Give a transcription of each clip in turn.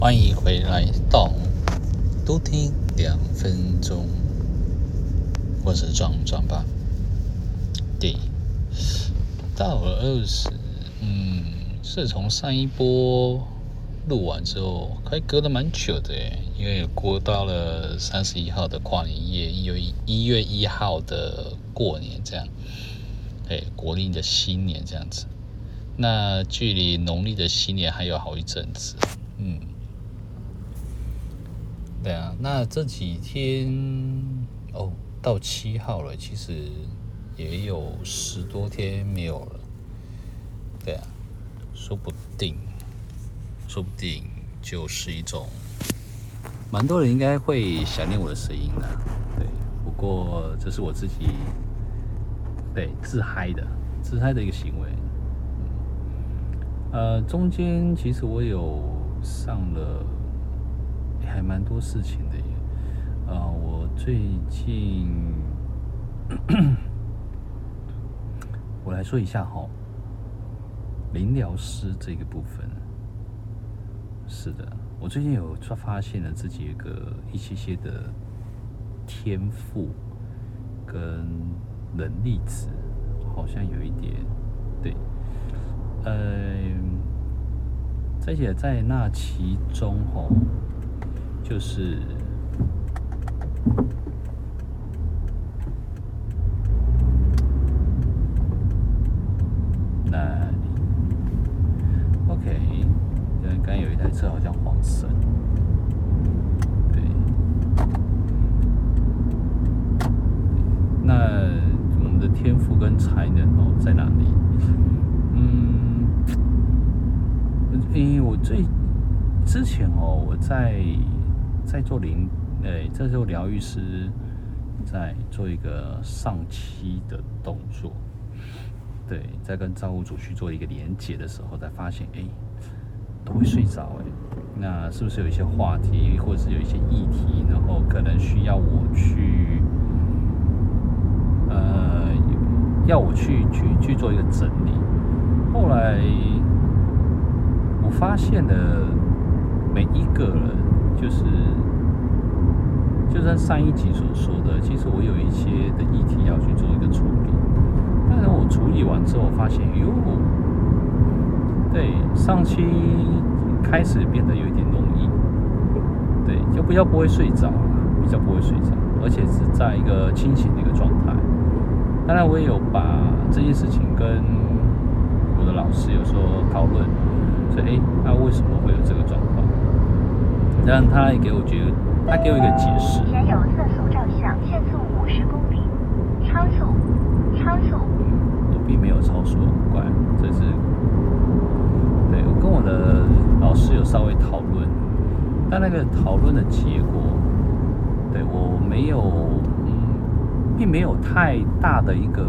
欢迎回来到多听两分钟，我是壮壮吧。对，到了二十，嗯，是从上一波录完之后，还隔了蛮久的，因为过到了三十一号的跨年夜，一月一月一号的过年这样，哎，国历的新年这样子。那距离农历的新年还有好一阵子，嗯，对啊，那这几天哦，到七号了，其实也有十多天没有了，对啊，说不定，说不定就是一种，蛮多人应该会想念我的声音的，对，不过这是我自己，对，自嗨的，自嗨的一个行为。呃，中间其实我有上了，还蛮多事情的耶。呃，我最近，我来说一下哈，灵疗师这个部分。是的，我最近有发现了自己一个一些些的天赋跟能力值，好像有一点对。呃，而且在那其中哦，就是那里，OK，刚刚有一台车好像黄色，对，那我们的天赋跟才能哦在哪里？因为我最之前哦，我在在做灵，诶，在做疗愈师，在做一个上期的动作，对，在跟造物主去做一个连接的时候，才发现，哎，都会睡着，哎，那是不是有一些话题，或者是有一些议题，然后可能需要我去，呃，要我去去去做一个整理，后来。我发现了每一个人，就是，就像上一集所说的，其实我有一些的议题要去做一个处理。但是我处理完之后，发现哟，对，上期开始变得有一点容易，对，就比较不会睡着，比较不会睡着，而且是在一个清醒的一个状态。当然，我也有把这件事情跟我的老师有说讨论。所以，哎，那为什么会有这个状况？然后他也给我觉得，他给我一个解释。前有测速照相，限速五十公里，超速，超速。我并没有超速，乖，这是。对，我跟我的老师有稍微讨论，但那个讨论的结果，对我没有，嗯，并没有太大的一个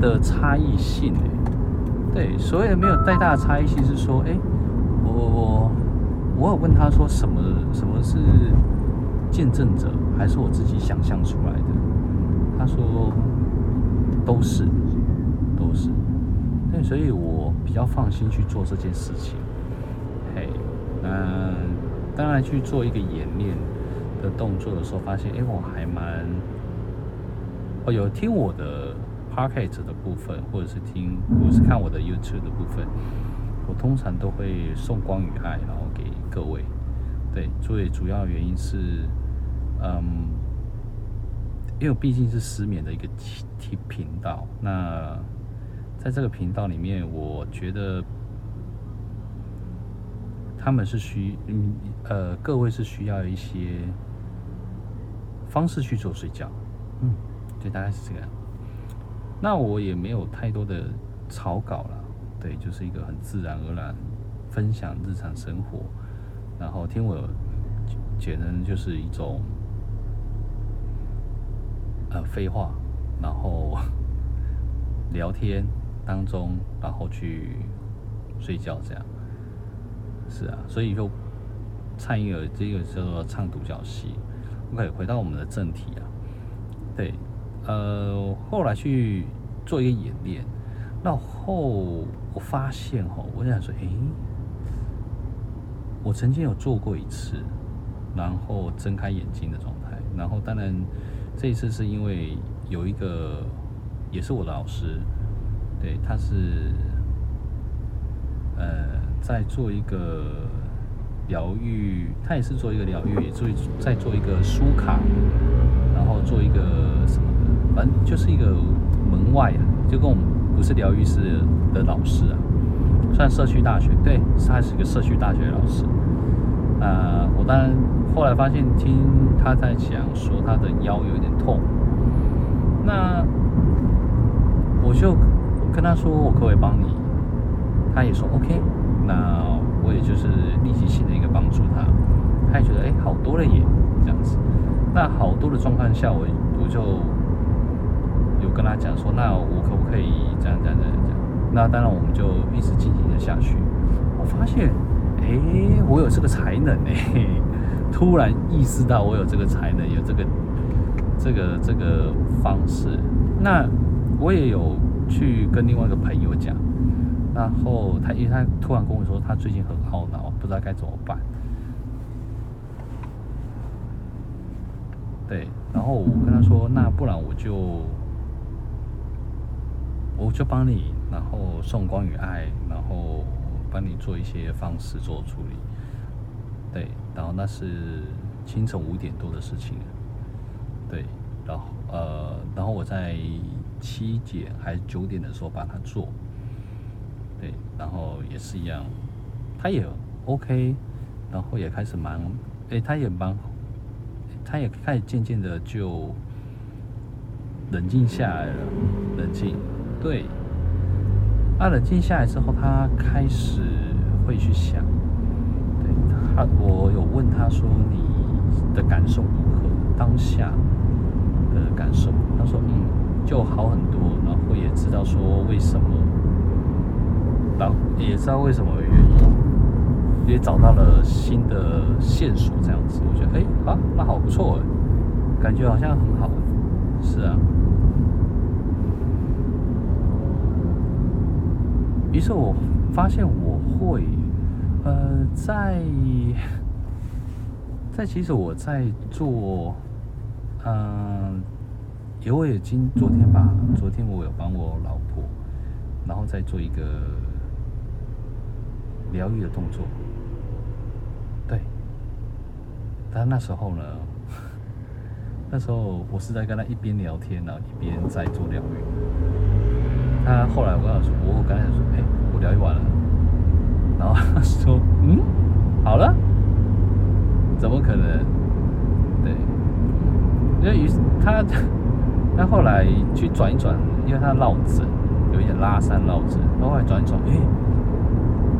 的差异性，对，所谓的没有太大的差异性是说，哎，我我有问他说什么什么是见证者，还是我自己想象出来的？他说都是都是，对，所以我比较放心去做这件事情。嘿，嗯，当然去做一个演练的动作的时候，发现哎，我还蛮，哦，有听我的。Podcast 的部分，或者是听，或者是看我的 YouTube 的部分，我通常都会送光与爱，然后给各位。对，最主要原因是，嗯，因为毕竟是失眠的一个频频道。那在这个频道里面，我觉得他们是需，呃，各位是需要一些方式去做睡觉。嗯，对，大概是这个样。那我也没有太多的草稿了，对，就是一个很自然而然分享日常生活，然后听我简单就是一种呃废话，然后聊天当中，然后去睡觉这样，是啊，所以就唱一个这个叫做唱独角戏。OK，回到我们的正题啊，对。呃，后来去做一个演练，那后我发现哈，我想说，诶，我曾经有做过一次，然后睁开眼睛的状态，然后当然这一次是因为有一个也是我的老师，对，他是呃在做一个疗愈，他也是做一个疗愈，做在做一个书卡，然后做一个什么的，反正就是一个门外啊，就跟我们不是疗愈师的老师啊。算社区大学，对，他是一个社区大学的老师。呃，我当然后来发现，听他在讲说他的腰有点痛，那我就跟他说，我可不可以帮你？他也说 OK，那我也就是立即性的一个帮助他，他也觉得哎好多了耶，这样子。那好多的状况下，我我就跟他讲说，那我可不可以这样这样这样这样？那当然，我们就一直进行的下去。我发现，哎，我有这个才能哎，突然意识到我有这个才能，有这个这个这个方式。那我也有去跟另外一个朋友讲，然后他因为他突然跟我说，他最近很懊恼，不知道该怎么办。对，然后我跟他说，那不然我就我就帮你。然后送光与爱，然后帮你做一些方式做处理，对，然后那是清晨五点多的事情，对，然后呃，然后我在七点还是九点的时候把它做，对，然后也是一样，他也 OK，然后也开始忙，哎，他也忙，他也开始渐渐的就冷静下来了，冷静，对。他冷静下来之后，他开始会去想，对他，我有问他说：“你的感受如何？当下的感受？”他说：“嗯，就好很多，然后也知道说为什么，然也知道为什么原因，也找到了新的线索，这样子，我觉得，哎，啊，那好不错，感觉好像很好，是啊。”于是我发现我会，呃，在在其实我在做，嗯、呃，因为我已经昨天吧，昨天我有帮我老婆，然后再做一个疗愈的动作，对，但那时候呢，那时候我是在跟他一边聊天，然后一边在做疗愈。他后来我跟他说，我我刚才说，哎、我聊一晚了，然后他说，嗯，好了，怎么可能？对，因为于是他，他后来去转一转，因为他落枕，有一点拉伤落枕，然后来转一转，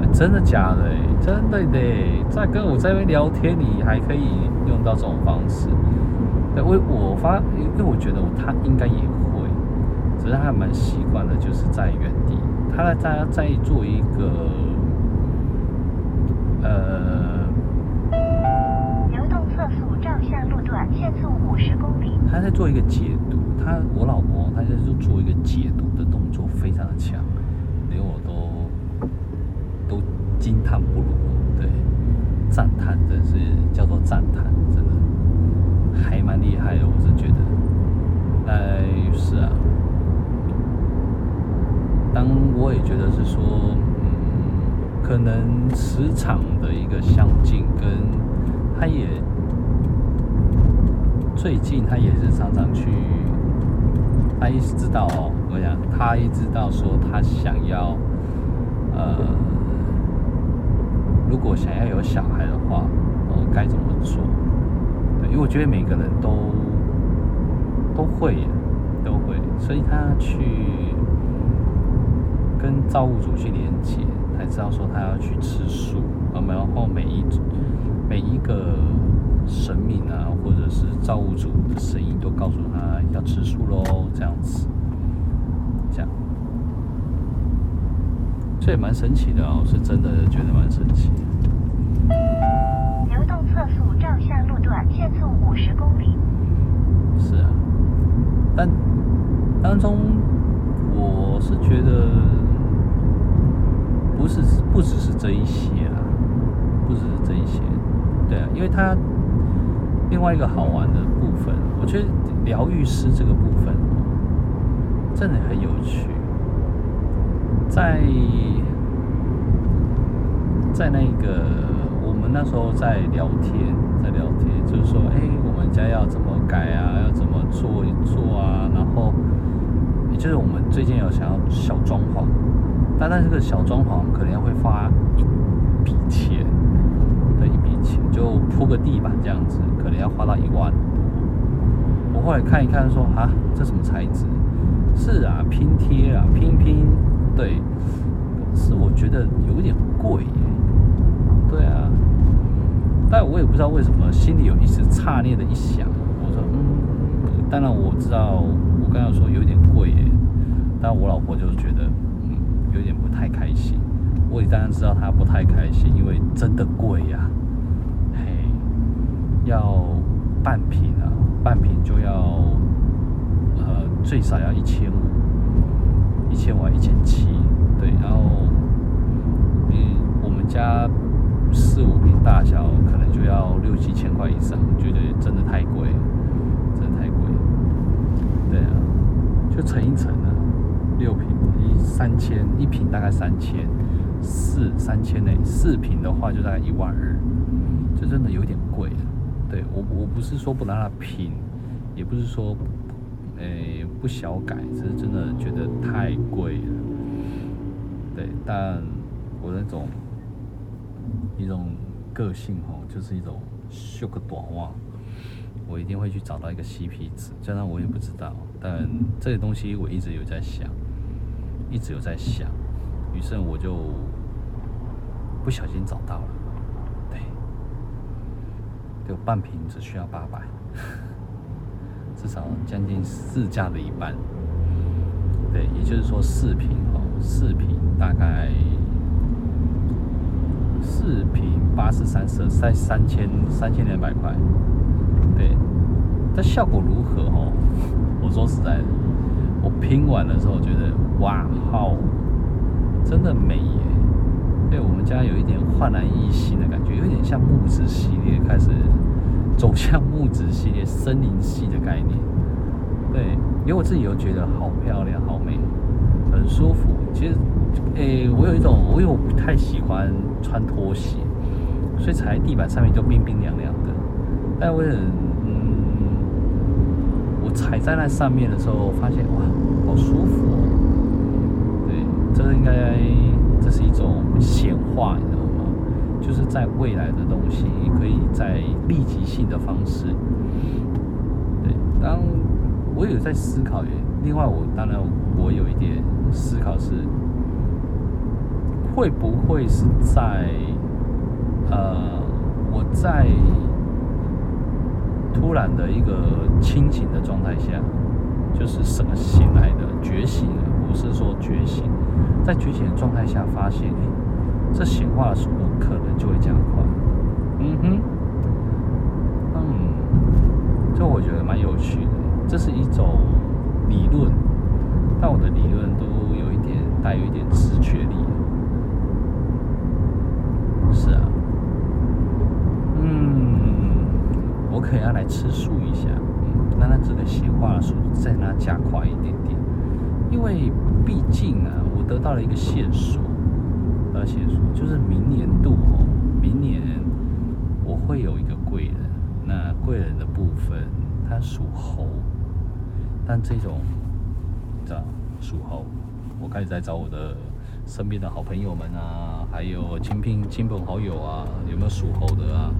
哎、真的假的？真的的，在跟我在那边聊天，你还可以用到这种方式。对，我我发，因为我觉得他应该也会。可是他还蛮习惯的，就是在原地。他在在做一个呃，流动测速照相路段限速五十公里。他在做一个解读，他我老婆他在做一个解读的动作，非常的强，连我都都惊叹不如，对，赞叹，真是叫做赞叹，真的还蛮厉害的，我是觉得。哎，是啊。当我也觉得是说，嗯，可能磁场的一个相近，跟他也最近他也是常常去，他一直知道哦，我想他一直知道说他想要，呃，如果想要有小孩的话，呃，该怎么做？对，因为我觉得每个人都都会，都会，所以他去。跟造物主去连接，才知道说他要去吃素，然后每一每一个神明啊，或者是造物主的声音都告诉他要吃素喽，这样子，这样，这也蛮神奇的哦，是真的觉得蛮神奇的。流动测速照相路段限速五十公里。是啊，但当中我是觉得。不是，不只是这一些啦，不只是这一些，对啊，因为它另外一个好玩的部分，我觉得疗愈师这个部分真的很有趣，在在那个我们那时候在聊天，在聊天，就是说，哎，我们家要怎么改啊，要怎么做一做啊，然后也就是我们最近有想要小装潢。单单这个小装潢可能要会花一笔钱，对，一笔钱就铺个地板这样子，可能要花到一万多。我后来看一看说，啊，这什么材质？是啊，拼贴啊，拼拼，对，是我觉得有点贵耶。对啊，但我也不知道为什么，心里有一丝诧异的一想，我说嗯，当然我知道，我刚刚说有点贵耶，但我老婆就是觉得。有点不太开心，我也当然知道他不太开心，因为真的贵呀、嘿，要半瓶啊，半瓶就要呃最少要一千五，一千五一千七，对，然后嗯我们家四五瓶大小可能就要六七千块以上，我觉得真的太贵，真的太贵，对啊，就乘一乘，三千一坪大概三千四三千内四坪的话就大概一万二，这真的有点贵了。对我我不是说不让它拼，也不是说诶、欸、不小改，只是真的觉得太贵了。对，但我那种一种个性吼，就是一种修个短袜，我一定会去找到一个 CP 值。虽然我也不知道，但这些东西我一直有在想。一直有在想，于是我就不小心找到了，对，就半瓶只需要八百，至少将近市价的一半，对，也就是说四瓶哦，四瓶大概四瓶八十三十三三千三千两百块，对，但效果如何哦？我说实在的。我拼完的时候，觉得哇，好，真的美耶！对，我们家有一点焕然一新的感觉，有点像木质系列开始走向木质系列、森林系的概念。对，因为我自己又觉得好漂亮、好美，很舒服。其实，诶，我有一种，我因为我不太喜欢穿拖鞋，所以踩在地板上面就冰冰凉凉的。但我很。踩在那上面的时候，发现哇，好舒服哦。对，这应该这是一种显化，你知道吗？就是在未来的东西，可以在立即性的方式。对，当我有在思考，也另外我当然我有一点思考是，会不会是在呃我在。突然的一个清醒的状态下，就是什么醒来的觉醒了，不是说觉醒，在觉醒的状态下发现，诶，这显化的速度可能就会加快。嗯哼，嗯，这我觉得蛮有趣的，这是一种理论，但我的理论都有一点带有一点直觉力。是啊。嗯我可以要来吃素一下，嗯，让它这个显化的速度再让它加快一点点，因为毕竟啊，我得到了一个线索，而且说就是明年度哦，明年我会有一个贵人，那贵人的部分他属猴，但这种这属猴，我开始在找我的身边的好朋友们啊，还有亲朋亲朋好友啊，有没有属猴的啊？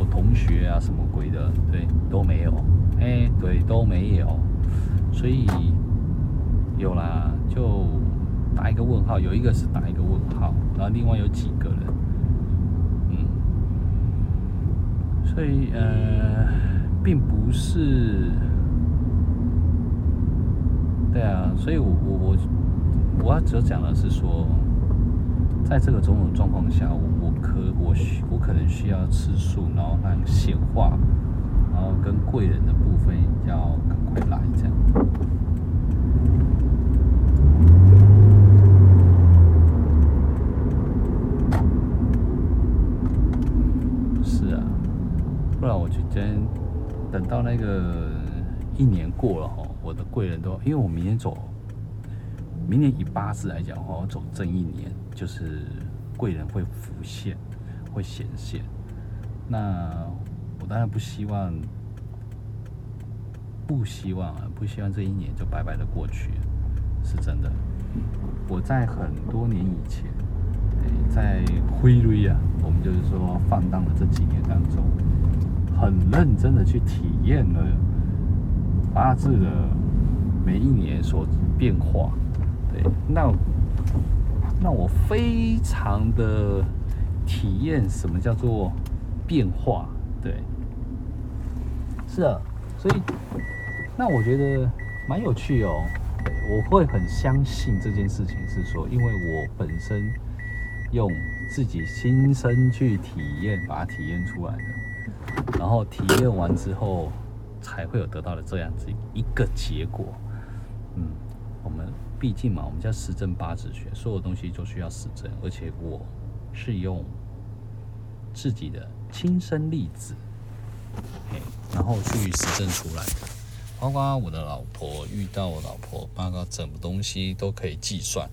我同学啊，什么鬼的，对，都没有，哎、欸，对，都没有，所以有啦，就打一个问号，有一个是打一个问号，然后另外有几个人，嗯，所以呃，并不是，对啊，所以我我我我要只讲的是说，在这个种种状况下，我。可我需我可能需要吃素，然后让显化，然后跟贵人的部分要赶快来这样。不然我就今天等到那个一年过了哈，我的贵人都因为我明年走，明年以八字来讲的话，我走正一年，就是贵人会浮现，会显现。那我当然不希望，不希望啊，不希望这一年就白白的过去，是真的。我在很多年以前，在辉瑞啊，我们就是说放荡的这几年当中，很认真的去体验了八字的每一年所变化。对，那那我非常的体验什么叫做变化。对，是啊，所以那我觉得蛮有趣哦。我会很相信这件事情，是说，因为我本身用自己亲身去体验，把它体验出来的，然后体验完之后，才会有得到的这样子一个结果。嗯，我们毕竟嘛，我们叫实证八字学，所有东西都需要实证，而且我是用自己的亲身例子，然后去实证出来的。包括我的老婆遇到我老婆，包括什么东西都可以计算，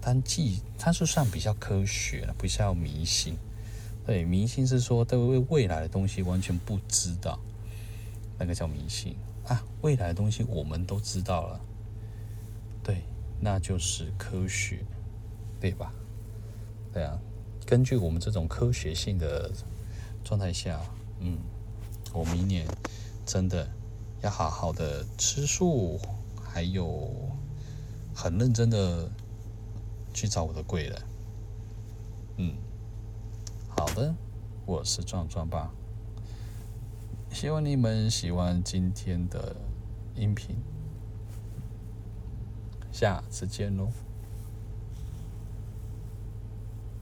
但计它是算比较科学的，不像迷信。对，迷信是说对未来的东西完全不知道，那个叫迷信啊。未来的东西我们都知道了，那就是科学，对吧？对啊，根据我们这种科学性的状态下，嗯，我明年真的。要好好的吃素，还有很认真的去找我的贵人。嗯，好的，我是壮壮爸，希望你们喜欢今天的音频，下次见喽。